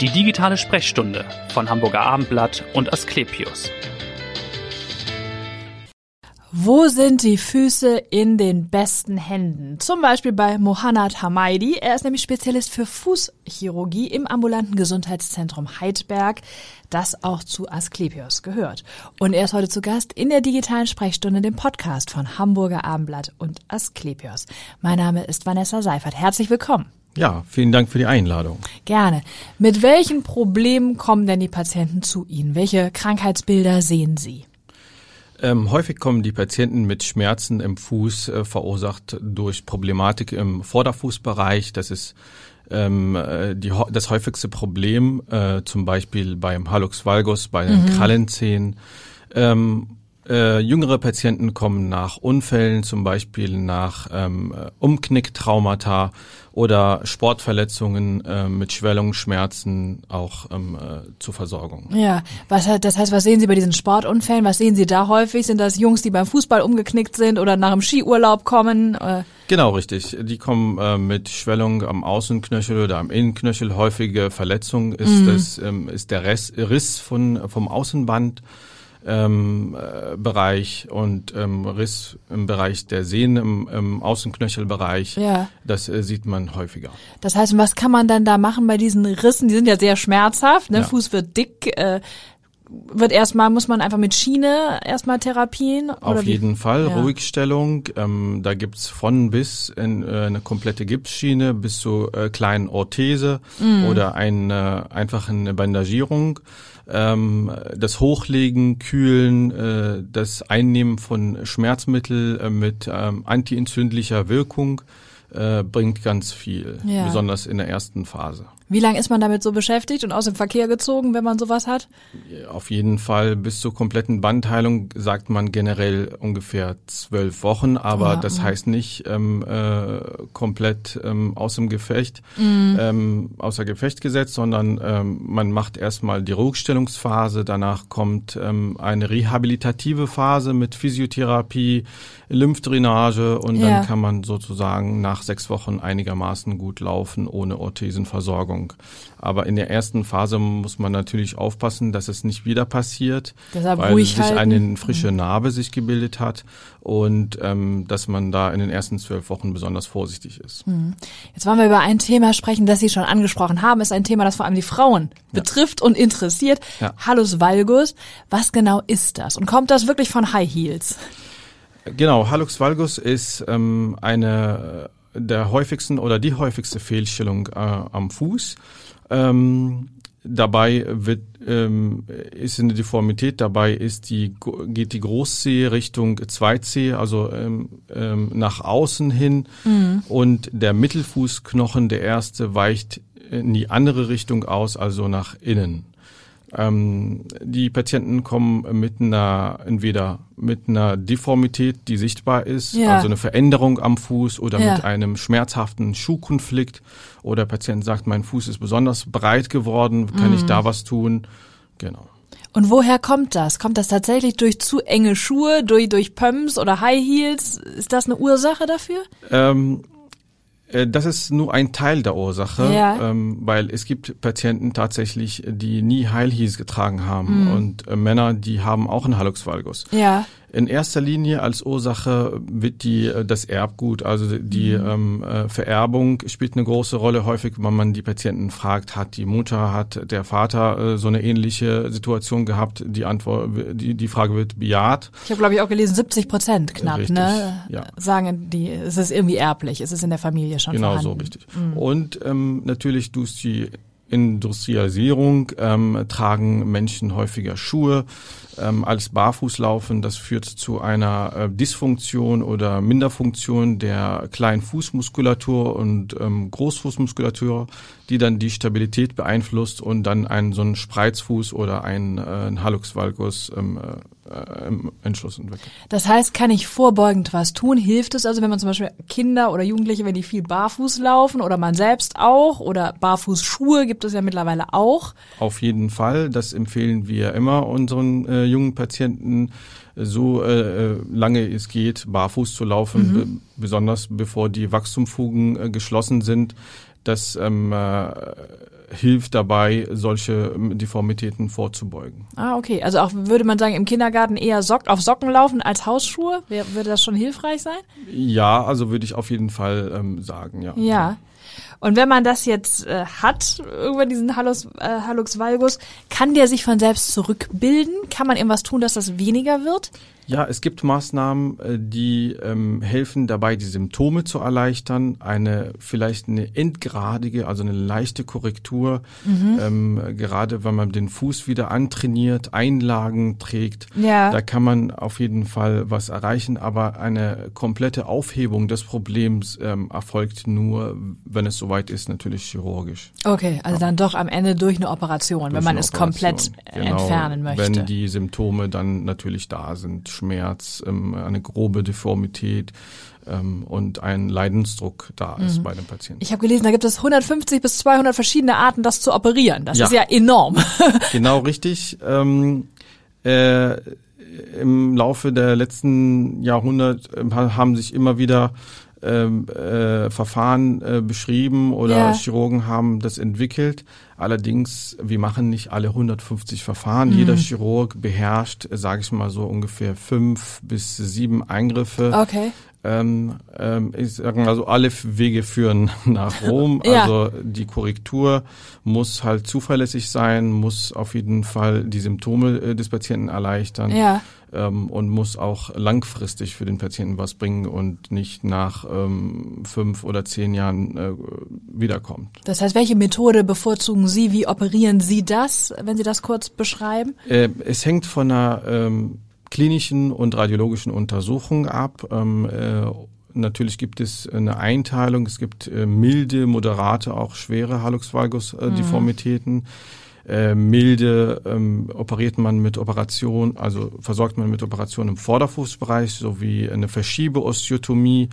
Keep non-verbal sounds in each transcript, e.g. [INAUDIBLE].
Die digitale Sprechstunde von Hamburger Abendblatt und Asklepios. Wo sind die Füße in den besten Händen? Zum Beispiel bei Mohannad Hamaidi. Er ist nämlich Spezialist für Fußchirurgie im ambulanten Gesundheitszentrum Heidberg, das auch zu Asklepios gehört. Und er ist heute zu Gast in der digitalen Sprechstunde, dem Podcast von Hamburger Abendblatt und Asklepios. Mein Name ist Vanessa Seifert. Herzlich willkommen. Ja, vielen Dank für die Einladung. Gerne. Mit welchen Problemen kommen denn die Patienten zu Ihnen? Welche Krankheitsbilder sehen Sie? Ähm, häufig kommen die Patienten mit Schmerzen im Fuß, äh, verursacht durch Problematik im Vorderfußbereich. Das ist ähm, äh, die, das häufigste Problem, äh, zum Beispiel beim Hallux valgus, bei den mhm. Krallenzehen. Ähm, äh, jüngere Patienten kommen nach Unfällen, zum Beispiel nach ähm, Umknicktraumata oder Sportverletzungen äh, mit Schwellungen, Schmerzen auch ähm, äh, zur Versorgung. Ja, was das heißt, was sehen Sie bei diesen Sportunfällen? Was sehen Sie da häufig? Sind das Jungs, die beim Fußball umgeknickt sind oder nach dem Skiurlaub kommen? Äh? Genau, richtig. Die kommen äh, mit Schwellung am Außenknöchel oder am Innenknöchel. Häufige Verletzung ist, mhm. das, ähm, ist der Riss, Riss von, vom Außenband ähm, äh, Bereich und ähm, Riss im Bereich der Sehnen im, im Außenknöchelbereich. Ja. Das äh, sieht man häufiger. Das heißt, was kann man dann da machen bei diesen Rissen? Die sind ja sehr schmerzhaft. Ne? Ja. Fuß wird dick. Äh, wird erstmal, muss man einfach mit Schiene erstmal therapien? Auf jeden Fall, ja. Ruhigstellung. Ähm, da gibt's von bis in, äh, eine komplette Gipsschiene bis zu äh, kleinen Orthese mm. oder eine, einfach eine Bandagierung ähm, das Hochlegen, Kühlen, äh, das Einnehmen von Schmerzmittel äh, mit ähm, antientzündlicher Wirkung äh, bringt ganz viel, ja. besonders in der ersten Phase. Wie lange ist man damit so beschäftigt und aus dem Verkehr gezogen, wenn man sowas hat? Auf jeden Fall bis zur kompletten Bandheilung sagt man generell ungefähr zwölf Wochen, aber ja, das ja. heißt nicht ähm, äh, komplett ähm, aus dem Gefecht, mhm. ähm, außer Gefecht gesetzt, sondern ähm, man macht erstmal die Ruhigstellungsphase, danach kommt ähm, eine rehabilitative Phase mit Physiotherapie, Lymphdrainage und ja. dann kann man sozusagen nach sechs Wochen einigermaßen gut laufen ohne Orthesenversorgung. Versorgung. Aber in der ersten Phase muss man natürlich aufpassen, dass es nicht wieder passiert, Deshalb weil sich halten. eine frische mhm. Narbe sich gebildet hat und ähm, dass man da in den ersten zwölf Wochen besonders vorsichtig ist. Mhm. Jetzt wollen wir über ein Thema sprechen, das Sie schon angesprochen haben. Ist ein Thema, das vor allem die Frauen ja. betrifft und interessiert. Ja. Hallus valgus. Was genau ist das? Und kommt das wirklich von High Heels? Genau, Hallux valgus ist ähm, eine der häufigsten oder die häufigste Fehlstellung äh, am Fuß. Ähm, dabei wird ähm, ist eine Deformität. Dabei ist die geht die Großzehe Richtung Zweitzehe, also ähm, ähm, nach außen hin, mhm. und der Mittelfußknochen, der erste, weicht in die andere Richtung aus, also nach innen. Ähm, die Patienten kommen mit einer, entweder mit einer Deformität, die sichtbar ist, ja. also eine Veränderung am Fuß oder ja. mit einem schmerzhaften Schuhkonflikt oder der Patient sagt, mein Fuß ist besonders breit geworden, kann mhm. ich da was tun? Genau. Und woher kommt das? Kommt das tatsächlich durch zu enge Schuhe, durch, durch Pumps oder High Heels? Ist das eine Ursache dafür? Ähm, äh, das ist nur ein Teil der Ursache, ja. ähm, weil es gibt Patienten tatsächlich, die nie Heels getragen haben mhm. und äh, Männer, die haben auch einen Hallux valgus. Ja. In erster Linie als Ursache wird die äh, das Erbgut, also die mhm. ähm, äh, Vererbung spielt eine große Rolle. Häufig, wenn man die Patienten fragt, hat die Mutter, hat der Vater äh, so eine ähnliche Situation gehabt? Die Antwort, die, die Frage wird bejaht. Ich habe glaube ich auch gelesen, 70 Prozent knapp, richtig, ne? Ja. Sagen die, es ist irgendwie erblich, es ist in der Familie schon genau vorhanden. Genau so richtig. Mhm. Und ähm, natürlich durch die Industrialisierung ähm, tragen Menschen häufiger Schuhe ähm, als barfuß laufen. Das führt zu einer äh, Dysfunktion oder Minderfunktion der kleinen Fußmuskulatur und ähm, Großfußmuskulatur, die dann die Stabilität beeinflusst und dann einen so einen Spreizfuß oder einen, äh, einen Hallux valgus ähm, äh, im Entschluss entwickelt. Das heißt, kann ich vorbeugend was tun? Hilft es also, wenn man zum Beispiel Kinder oder Jugendliche, wenn die viel barfuß laufen oder man selbst auch oder Barfußschuhe gibt es ja mittlerweile auch? Auf jeden Fall, das empfehlen wir immer unseren äh, jungen Patienten so äh, äh, lange es geht, barfuß zu laufen, mhm. be besonders bevor die Wachstumfugen äh, geschlossen sind das ähm, äh, hilft dabei, solche Deformitäten vorzubeugen. Ah, okay. Also auch würde man sagen, im Kindergarten eher Sock auf Socken laufen als Hausschuhe? Wär, würde das schon hilfreich sein? Ja, also würde ich auf jeden Fall ähm, sagen, ja. Ja. Und wenn man das jetzt äh, hat, irgendwann diesen Hallux, äh, Hallux valgus, kann der sich von selbst zurückbilden? Kann man irgendwas tun, dass das weniger wird? Ja, es gibt Maßnahmen, äh, die ähm, helfen dabei, die Symptome zu erleichtern. Eine vielleicht eine endgradige, also eine leichte Korrektur, mhm. ähm, gerade wenn man den Fuß wieder antrainiert, Einlagen trägt. Ja. Da kann man auf jeden Fall was erreichen, aber eine komplette Aufhebung des Problems ähm, erfolgt nur, wenn es soweit ist, natürlich chirurgisch. Okay, also ja. dann doch am Ende durch eine Operation, durch wenn man es komplett genau, entfernen möchte. Wenn die Symptome dann natürlich da sind Schmerz, ähm, eine grobe Deformität ähm, und ein Leidensdruck da ist mhm. bei dem Patienten. Ich habe gelesen, da gibt es 150 bis 200 verschiedene Arten, das zu operieren. Das ja. ist ja enorm. [LAUGHS] genau richtig. Ähm, äh, Im Laufe der letzten Jahrhunderte äh, haben sich immer wieder ähm, äh, Verfahren äh, beschrieben oder ja. Chirurgen haben das entwickelt. Allerdings, wir machen nicht alle 150 Verfahren. Mhm. Jeder Chirurg beherrscht, sage ich mal so, ungefähr fünf bis sieben Eingriffe. Okay. Ähm, ähm, ich sage mal so, alle Wege führen [LAUGHS] nach Rom. ja. Also die Korrektur muss halt zuverlässig sein, muss auf jeden Fall die Symptome äh, des Patienten erleichtern. Ja ähm, und muss auch langfristig für den Patienten was bringen und nicht nach ähm, fünf oder zehn Jahren äh, wiederkommt. Das heißt, welche Methode bevorzugen Sie? Wie operieren Sie das, wenn Sie das kurz beschreiben? Äh, es hängt von einer ähm, klinischen und radiologischen Untersuchung ab. Ähm, äh, Natürlich gibt es eine Einteilung. Es gibt äh, milde, moderate, auch schwere Hallux valgus äh, mhm. Äh, milde ähm, operiert man mit Operation, also versorgt man mit Operationen im Vorderfußbereich sowie eine Verschiebeosteotomie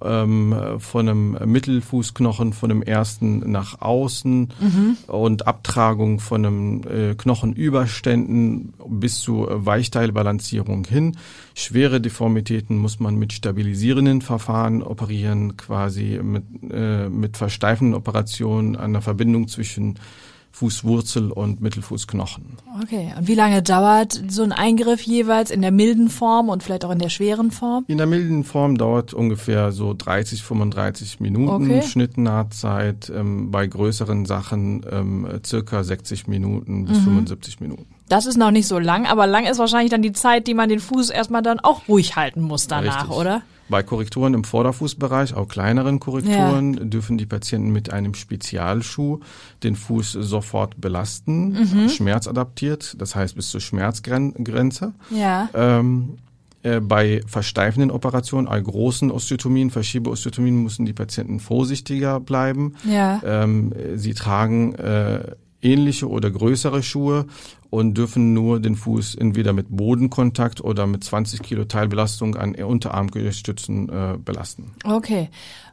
ähm, von einem Mittelfußknochen von dem ersten nach außen mhm. und Abtragung von einem äh, Knochenüberständen bis zu Weichteilbalancierung hin. Schwere Deformitäten muss man mit stabilisierenden Verfahren operieren, quasi mit, äh, mit versteifenden Operationen an der Verbindung zwischen Fußwurzel und Mittelfußknochen. Okay, und wie lange dauert so ein Eingriff jeweils in der milden Form und vielleicht auch in der schweren Form? In der milden Form dauert ungefähr so 30, 35 Minuten okay. Schnittnahtzeit, ähm, bei größeren Sachen ähm, circa 60 Minuten bis mhm. 75 Minuten. Das ist noch nicht so lang, aber lang ist wahrscheinlich dann die Zeit, die man den Fuß erstmal dann auch ruhig halten muss danach, Richtig. oder? Bei Korrekturen im Vorderfußbereich, auch kleineren Korrekturen, ja. dürfen die Patienten mit einem Spezialschuh den Fuß sofort belasten, mhm. schmerzadaptiert, das heißt bis zur Schmerzgrenze. Ja. Ähm, äh, bei versteifenden Operationen, bei großen Osteotomien, Verschiebeosteotomien müssen die Patienten vorsichtiger bleiben. Ja. Ähm, sie tragen äh, ähnliche oder größere Schuhe und dürfen nur den Fuß entweder mit Bodenkontakt oder mit 20 Kilo Teilbelastung an Unterarmgestützen äh, belasten. Okay.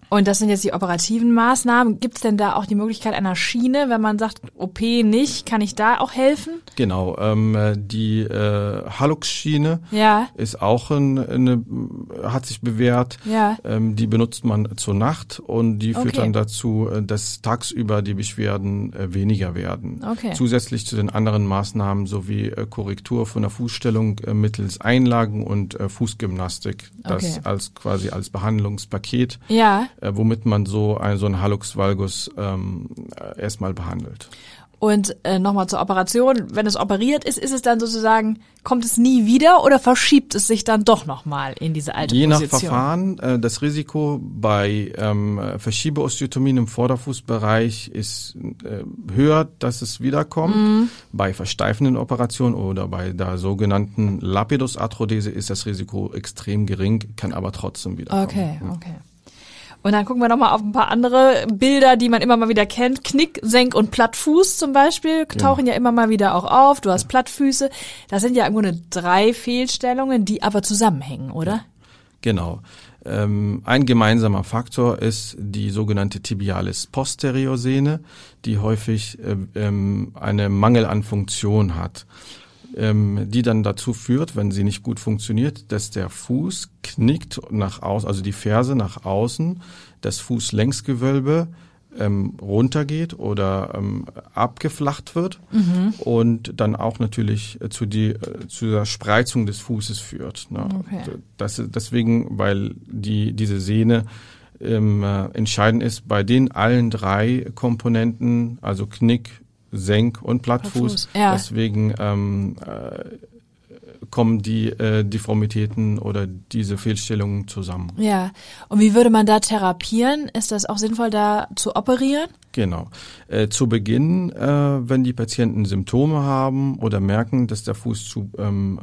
Und das sind jetzt die operativen Maßnahmen. Gibt es denn da auch die Möglichkeit einer Schiene, wenn man sagt, OP nicht, kann ich da auch helfen? Genau, ähm, die äh, Hallux-Schiene ja. ist auch ein, eine, hat sich bewährt. Ja. Ähm, die benutzt man zur Nacht und die führt okay. dann dazu, äh, dass tagsüber die Beschwerden äh, weniger werden. Okay. Zusätzlich zu den anderen Maßnahmen sowie äh, Korrektur von der Fußstellung äh, mittels Einlagen und äh, Fußgymnastik, das okay. als quasi als Behandlungspaket. Ja womit man so, ein, so einen Hallux valgus ähm, äh, erstmal behandelt. Und äh, nochmal zur Operation, wenn es operiert ist, ist es dann sozusagen, kommt es nie wieder oder verschiebt es sich dann doch nochmal in diese alte Je Position? Je nach Verfahren, äh, das Risiko bei ähm, Verschiebeosteotomien im Vorderfußbereich ist äh, höher, dass es wiederkommt. Mhm. Bei versteifenden Operationen oder bei der sogenannten Lapidusarthrodese ist das Risiko extrem gering, kann aber trotzdem wiederkommen. Okay, okay. Und dann gucken wir nochmal auf ein paar andere Bilder, die man immer mal wieder kennt. Knick, Senk und Plattfuß zum Beispiel tauchen ja. ja immer mal wieder auch auf. Du hast Plattfüße. Das sind ja im Grunde drei Fehlstellungen, die aber zusammenhängen, oder? Genau. Ähm, ein gemeinsamer Faktor ist die sogenannte Tibialis posterior Sehne, die häufig äh, ähm, eine Mangel an Funktion hat ähm, die dann dazu führt, wenn sie nicht gut funktioniert, dass der Fuß knickt nach außen, also die Ferse nach außen, das Fußlängsgewölbe ähm, runtergeht oder ähm, abgeflacht wird und dann auch natürlich äh, zu, die, äh, zu der Spreizung des Fußes führt. Ne? Okay. Das, deswegen, weil die, diese Sehne ähm, äh, entscheidend ist bei den allen drei Komponenten, also Knick, Senk und Plattfuß. Plattfuß, ja. Deswegen ähm, äh, kommen die äh, Deformitäten oder diese Fehlstellungen zusammen. Ja. Und wie würde man da therapieren? Ist das auch sinnvoll, da zu operieren? Genau. Äh, zu Beginn, äh, wenn die Patienten Symptome haben oder merken, dass der Fuß zu ähm,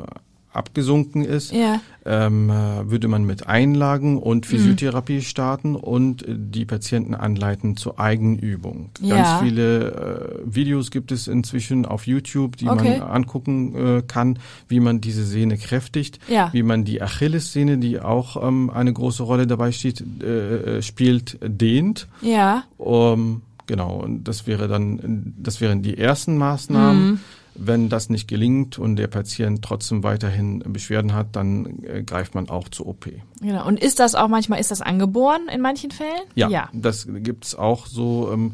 abgesunken ist, Ja. ähm, äh, würde man mit Einlagen und Physiotherapie starten und die Patienten anleiten zur Eigenübung. Ja. Ganz viele äh, Videos gibt es inzwischen auf YouTube, die Okay. man angucken äh, kann, wie man diese Sehne kräftigt, Ja. wie man die Achillessehne, die auch ähm, eine große Rolle dabei steht, äh, äh, spielt, dehnt. Ja. Um, genau, und das wäre dann, das wären die ersten Maßnahmen. Mhm. Wenn das nicht gelingt und der Patient trotzdem weiterhin Beschwerden hat, dann äh, greift man auch zur OP. Genau. Und ist das auch manchmal, ist das angeboren in manchen Fällen? Ja, Ja. das gibt's auch so ähm,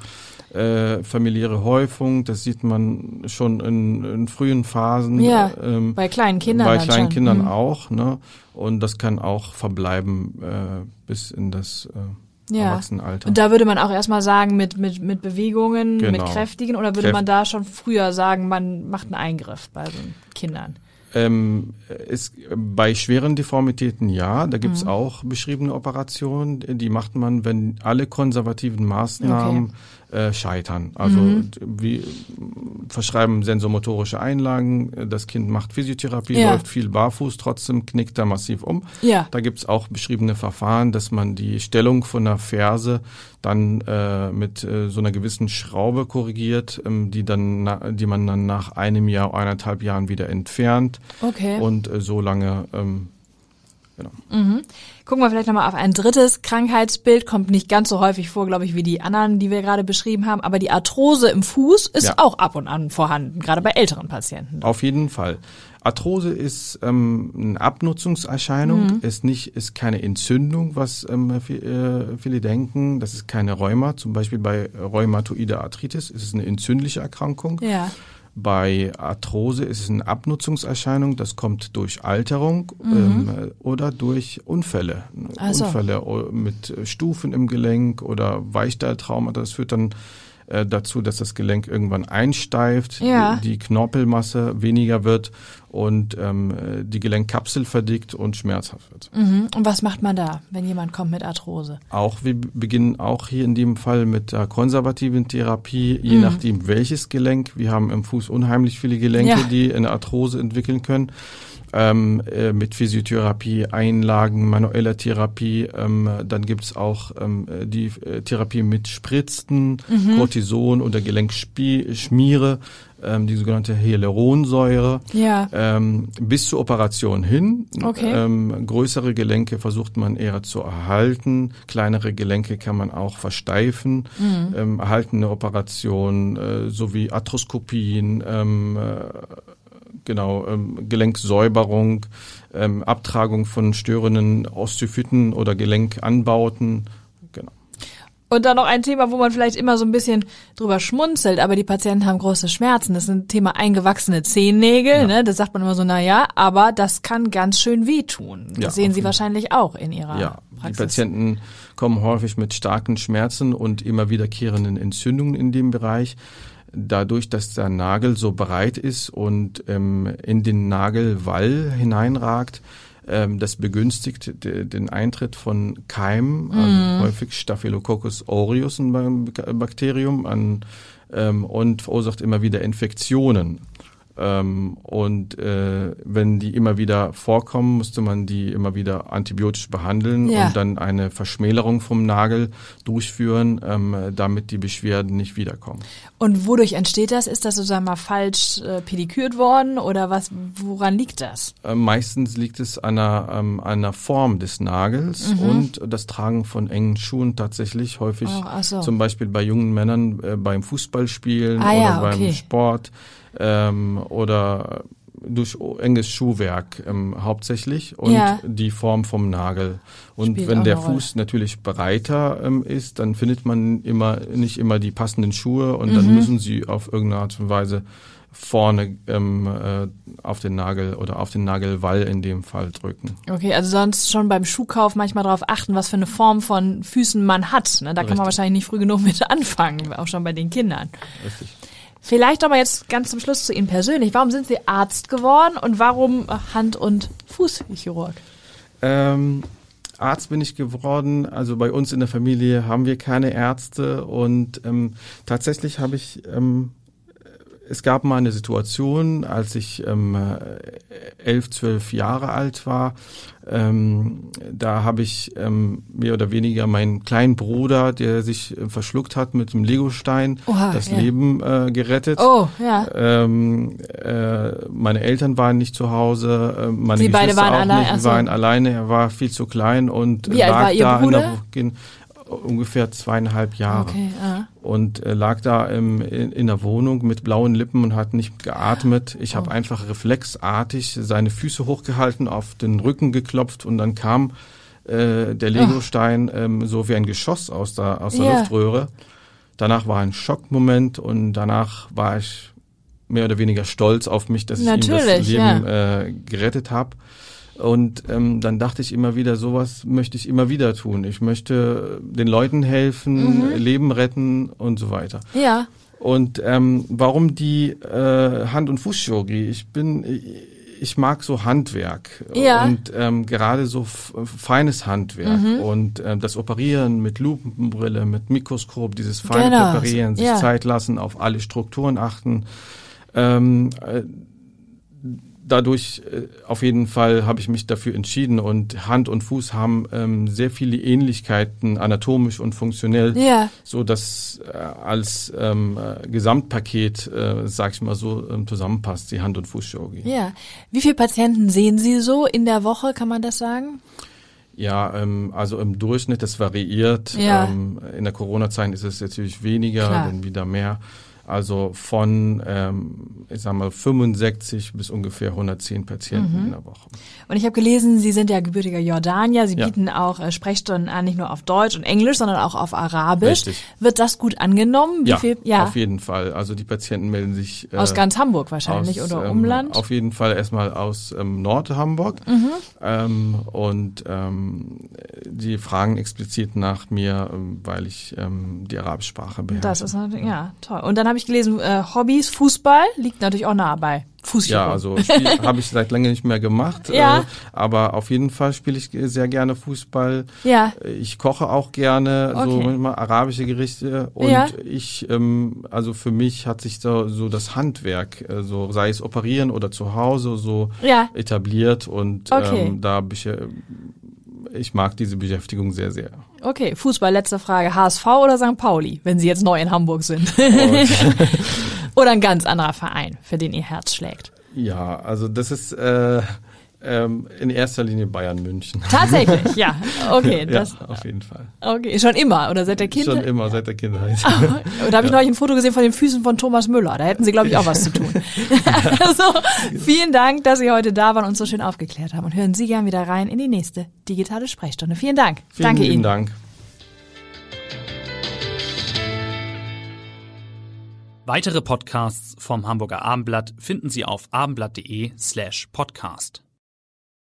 äh, familiäre Häufung. Das sieht man schon in, in frühen Phasen. Ja, ähm, Bei kleinen Kindern bei kleinen. Kindern Mhm. auch. Ne? Und das kann auch verbleiben äh, bis in das äh, Ja. Erwachsenenalter. Und da würde man auch erstmal sagen, mit, mit, mit Bewegungen, mit Genau. kräftigen, oder würde Kräft- man da schon früher sagen, man macht einen Eingriff bei so Kindern? Ähm, ist, bei schweren Deformitäten ja, da Mhm. gibt's auch beschriebene Operationen, die macht man, wenn alle konservativen Maßnahmen äh, scheitern. Also Mhm. wir verschreiben sensomotorische Einlagen, äh, das Kind macht Physiotherapie, Ja. läuft viel barfuß, trotzdem knickt er massiv um. Ja. Da gibt's auch beschriebene Verfahren, dass man die Stellung von der Ferse dann äh, mit äh, so einer gewissen Schraube korrigiert, ähm, die dann, na, die man dann nach einem Jahr, eineinhalb Jahren wieder entfernt Okay. und äh, so lange ähm, Gucken wir vielleicht nochmal auf ein drittes Krankheitsbild. Kommt nicht ganz so häufig vor, glaube ich, wie die anderen, die wir gerade beschrieben haben. Aber die Arthrose im Fuß ist Ja. auch ab und an vorhanden, gerade bei älteren Patienten. auf jeden Fall. Arthrose ist ähm, eine Abnutzungserscheinung, Mhm. ist nicht, ist keine Entzündung, was ähm, vi- äh, viele denken. Das ist keine Rheuma. Zum Beispiel bei rheumatoide Arthritis ist es eine entzündliche Erkrankung. Ja. Bei Arthrose ist es eine Abnutzungserscheinung, das kommt durch Alterung Mhm. ähm, oder durch Unfälle. Ach so. Unfälle o- mit Stufen im Gelenk oder Weichteiltrauma. Das führt dann äh, dazu, dass das Gelenk irgendwann einsteift, Ja. die, die Knorpelmasse weniger wird und ähm, äh, die Gelenkkapsel verdickt und schmerzhaft wird. Mhm. Und was macht man da, wenn jemand kommt mit Arthrose? Auch wir beginnen auch hier in dem Fall mit der konservativen Therapie, je Mhm. nachdem welches Gelenk. Wir haben im Fuß unheimlich viele Gelenke, Ja. die eine Arthrose entwickeln können. Ähm, äh, mit Physiotherapie, Einlagen, manueller Therapie. Ähm, dann gibt's auch ähm, die äh, Therapie mit Spritzen, Mhm. Cortison oder Gelenkschmiere, ähm, die sogenannte Hyaluronsäure. Ja. Ähm, bis zur Operation hin. Okay. Ähm, größere Gelenke versucht man eher zu erhalten. Kleinere Gelenke kann man auch versteifen. Mhm. Ähm, erhaltene Operation äh, sowie Arthroskopien, ähm, äh, genau, ähm, Gelenksäuberung, ähm, Abtragung von störenden Osteophyten oder Gelenkanbauten. Genau. Und dann noch ein Thema, wo man vielleicht immer so ein bisschen drüber schmunzelt, aber die Patienten haben große Schmerzen. Das ist ein Thema eingewachsene Zehennägel, ne? Das sagt man immer so, na ja, aber das kann ganz schön wehtun. Das Ja, sehen Sie wahrscheinlich auch in Ihrer Ja, Praxis. die Patienten kommen häufig mit starken Schmerzen und immer wiederkehrenden Entzündungen in dem Bereich. Dadurch, dass der Nagel so breit ist und ähm, in den Nagelwall hineinragt, ähm, das begünstigt de, den Eintritt von Keimen, also häufig Staphylococcus aureus, ein Ba- Bakterium, an, ähm, und verursacht immer wieder Infektionen. Ähm, und äh, wenn die immer wieder vorkommen, musste man die immer wieder antibiotisch behandeln Ja. und dann eine Verschmälerung vom Nagel durchführen, ähm, damit die Beschwerden nicht wiederkommen. Und wodurch entsteht das? Ist das sozusagen mal falsch äh, pedikürt worden oder was? Woran liegt das? Äh, meistens liegt es an einer, ähm, einer Form des Nagels Mhm. und das Tragen von engen Schuhen tatsächlich häufig. Oh, so. Zum Beispiel bei jungen Männern äh, beim Fußballspielen Ah oder ja, beim okay. Sport ähm, oder durch enges Schuhwerk ähm, hauptsächlich und Ja. die Form vom Nagel. Und Spielt wenn der. Fuß natürlich breiter ähm, ist, dann findet man immer nicht immer die passenden Schuhe und Mhm. dann müssen sie auf irgendeine Art und Weise vorne ähm, äh, auf den Nagel oder auf den Nagelwall in dem Fall drücken. Okay, also sonst schon beim Schuhkauf manchmal darauf achten, was für eine Form von Füßen man hat. Ne? Da kann man Richtig. wahrscheinlich nicht früh genug mit anfangen, auch schon bei den Kindern. Richtig. Vielleicht aber jetzt ganz zum Schluss zu Ihnen persönlich. Warum sind Sie Arzt geworden und warum Hand- und Fußchirurg? Ähm, Arzt bin ich geworden. Also bei uns in der Familie haben wir keine Ärzte und ähm, tatsächlich habe ich ähm, es gab mal eine Situation, als ich ähm, äh, elf, zwölf Jahre alt war. Ähm, da habe ich ähm, mehr oder weniger meinen kleinen Bruder, der sich äh, verschluckt hat mit einem Legostein, Oha, das ja. Leben äh, gerettet. Oh, ja. Ähm, äh, meine Eltern waren nicht zu Hause, äh, meine Sie beide waren auch allein, nicht. Wir so. waren alleine, er war viel zu klein und Wie alt lag war Ihr da Bruder? in der in, ungefähr zweieinhalb Jahre Okay, ah. und äh, lag da im, in, in der Wohnung mit blauen Lippen und hat nicht geatmet. Ich Oh. habe einfach reflexartig seine Füße hochgehalten, auf den Rücken geklopft und dann kam äh, der Legostein ähm, so wie ein Geschoss aus der, aus der Ja. Luftröhre. Danach war ein Schockmoment und danach war ich mehr oder weniger stolz auf mich, dass ich ihm das Natürlich, Leben äh, gerettet habe. Und ähm, dann dachte ich immer wieder, sowas möchte ich immer wieder tun. Ich möchte den Leuten helfen, Leben retten und so weiter. Ja, Und ähm, warum die äh, Hand- und Fußchirurgie? Ich bin, ich mag so Handwerk Ja. und ähm, gerade so feines Handwerk Mhm. und ähm, das Operieren mit Lupenbrille, mit Mikroskop, dieses feine Genau, Präparieren, sich ja. Zeit lassen, auf alle Strukturen achten. Ähm, äh, dadurch äh, auf jeden Fall habe ich mich dafür entschieden und Hand und Fuß haben ähm, sehr viele Ähnlichkeiten anatomisch und funktionell, ja. so dass äh, als ähm, äh, Gesamtpaket, äh, sag ich mal so, ähm, zusammenpasst die Hand- und Fußchirurgie. Ja. Wie viele Patienten sehen Sie so in der Woche, kann man das sagen? Ja, ähm, also im Durchschnitt, das variiert. Ja. Ähm, in der Corona-Zeit ist es natürlich weniger, Klar. dann wieder mehr. Also von, ähm, ich sag mal, 65 bis ungefähr 110 Patienten Mhm. in der Woche. Und ich habe gelesen, Sie sind ja gebürtiger Jordanier. Sie Ja. bieten auch äh, Sprechstunden an, nicht nur auf Deutsch und Englisch, sondern auch auf Arabisch. Richtig. Wird das gut angenommen? Wie ja, viel? Ja, auf jeden Fall. Also die Patienten melden sich äh, aus ganz Hamburg wahrscheinlich aus, oder ähm, Umland. Auf jeden Fall erstmal aus ähm, Nord-Hamburg. Mhm. Ähm, und ähm, die fragen explizit nach mir, ähm, weil ich ähm, die Arabische-Sprache beherrsche. das ist ja, toll. Und dann habe ich gelesen, äh, Hobbys, Fußball liegt natürlich auch nah bei Fußchirurg. Ja, also [LAUGHS] habe ich seit lange nicht mehr gemacht. Ja. Äh, aber auf jeden Fall spiele ich sehr gerne Fußball. Ja. Ich koche auch gerne so Okay. manchmal arabische Gerichte und Ja. ich ähm, also für mich hat sich so, so das Handwerk äh, so sei es operieren oder zu Hause so Ja. etabliert und Okay. ähm, da bin ich, äh, ich mag diese Beschäftigung sehr sehr. Okay, Fußball, letzte Frage. HSV oder St. Pauli, wenn Sie jetzt neu in Hamburg sind? [LAUGHS] oder ein ganz anderer Verein, für den Ihr Herz schlägt? Ja, also das ist äh, ähm, in erster Linie Bayern München. Tatsächlich, ja. [LAUGHS] Okay, das, ja, auf jeden Fall. okay, schon immer oder seit der Kindheit? Schon immer seit der Kindheit. [LAUGHS] [LAUGHS] Und da habe ich neulich ein Foto gesehen von den Füßen von Thomas Müller. Da hätten Sie, glaube ich, auch was zu tun. also, vielen Dank, dass Sie heute da waren und so schön aufgeklärt haben. Und hören Sie gern wieder rein in die nächste digitale Sprechstunde. Vielen Dank. Vielen Danke Ihnen. Dank. Weitere Podcasts vom Hamburger Abendblatt finden Sie auf abendblatt.de slash podcast.